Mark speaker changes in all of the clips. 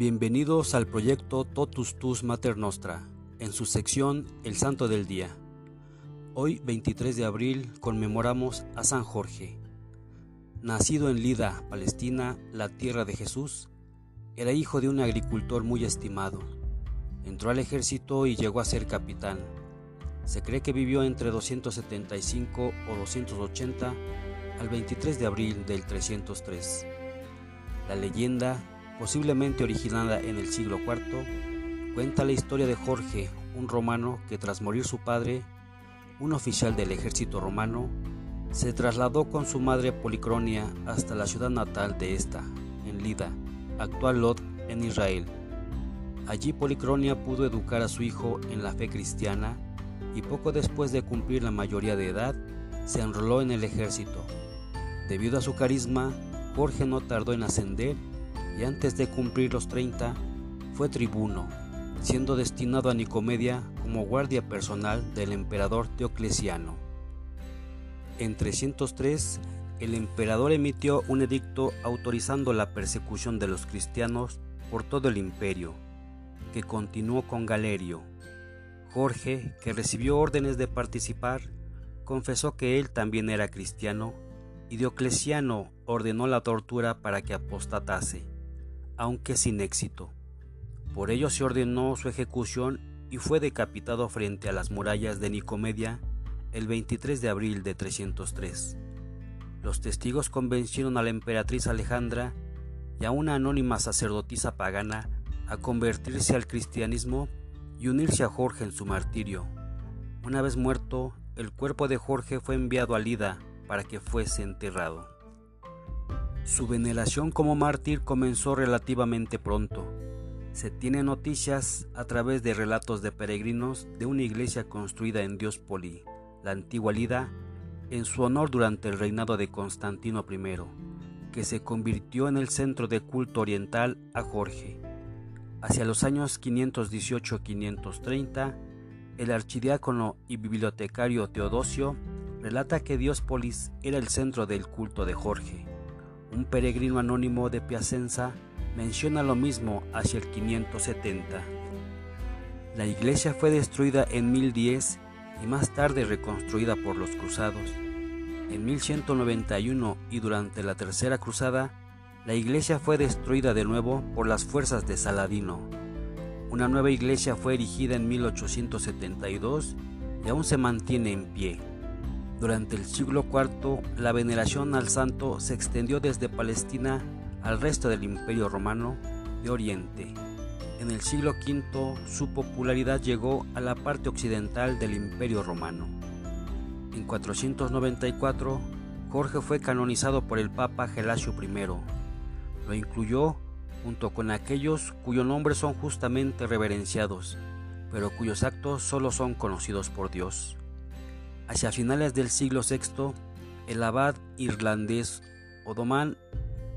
Speaker 1: Bienvenidos al proyecto Totus Tus Mater Nostra, en su sección El Santo del Día. Hoy, 23 de abril, conmemoramos a San Jorge. Nacido en Lida, Palestina, la tierra de Jesús, era hijo de un agricultor muy estimado. Entró al ejército y llegó a ser capitán. Se cree que vivió entre 275 o 280 al 23 de abril del 303. La leyenda posiblemente originada en el siglo IV, cuenta la historia de Jorge, un romano que tras morir su padre, un oficial del ejército romano, se trasladó con su madre Policronia hasta la ciudad natal de esta, en Lida, actual Lot, en Israel. Allí Policronia pudo educar a su hijo en la fe cristiana y poco después de cumplir la mayoría de edad, se enroló en el ejército. Debido a su carisma, Jorge no tardó en ascender y antes de cumplir los 30 fue tribuno, siendo destinado a Nicomedia como guardia personal del emperador Diocleciano. En 303, el emperador emitió un edicto autorizando la persecución de los cristianos por todo el imperio, que continuó con Galerio. Jorge, que recibió órdenes de participar, confesó que él también era cristiano y Diocleciano ordenó la tortura para que apostatase aunque sin éxito. Por ello se ordenó su ejecución y fue decapitado frente a las murallas de Nicomedia el 23 de abril de 303. Los testigos convencieron a la emperatriz Alejandra y a una anónima sacerdotisa pagana a convertirse al cristianismo y unirse a Jorge en su martirio. Una vez muerto, el cuerpo de Jorge fue enviado a Lida para que fuese enterrado. Su veneración como mártir comenzó relativamente pronto. Se tiene noticias a través de relatos de peregrinos de una iglesia construida en Diospoli, la antigua Lida, en su honor durante el reinado de Constantino I, que se convirtió en el centro de culto oriental a Jorge. Hacia los años 518-530, el archidiácono y bibliotecario Teodosio relata que Diospolis era el centro del culto de Jorge. Un peregrino anónimo de Piacenza menciona lo mismo hacia el 570. La iglesia fue destruida en 1010 y más tarde reconstruida por los cruzados. En 1191 y durante la Tercera Cruzada, la iglesia fue destruida de nuevo por las fuerzas de Saladino. Una nueva iglesia fue erigida en 1872 y aún se mantiene en pie. Durante el siglo IV, la veneración al santo se extendió desde Palestina al resto del Imperio Romano de Oriente. En el siglo V, su popularidad llegó a la parte occidental del Imperio Romano. En 494, Jorge fue canonizado por el Papa Gelasio I. Lo incluyó junto con aquellos cuyos nombres son justamente reverenciados, pero cuyos actos solo son conocidos por Dios. Hacia finales del siglo VI, el abad irlandés Odomán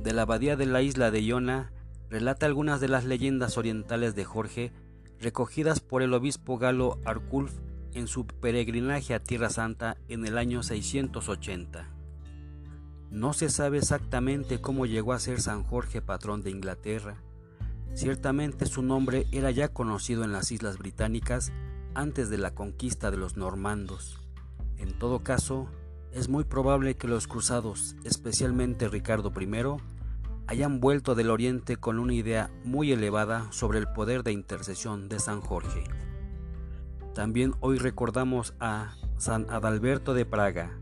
Speaker 1: de la abadía de la isla de Iona relata algunas de las leyendas orientales de Jorge recogidas por el obispo galo Arculf en su peregrinaje a Tierra Santa en el año 680. No se sabe exactamente cómo llegó a ser San Jorge patrón de Inglaterra. Ciertamente su nombre era ya conocido en las Islas Británicas antes de la conquista de los normandos. En todo caso, es muy probable que los cruzados, especialmente Ricardo I, hayan vuelto del Oriente con una idea muy elevada sobre el poder de intercesión de San Jorge. También hoy recordamos a San Adalberto de Praga,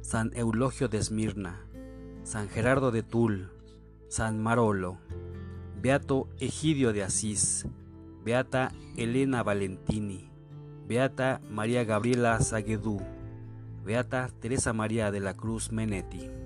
Speaker 1: San Eulogio de Esmirna, San Gerardo de Tul, San Marolo, Beato Egidio de Asís, Beata Elena Valentini, Beata María Gabriela Saguedú, Beata Teresa María de la Cruz Menetti.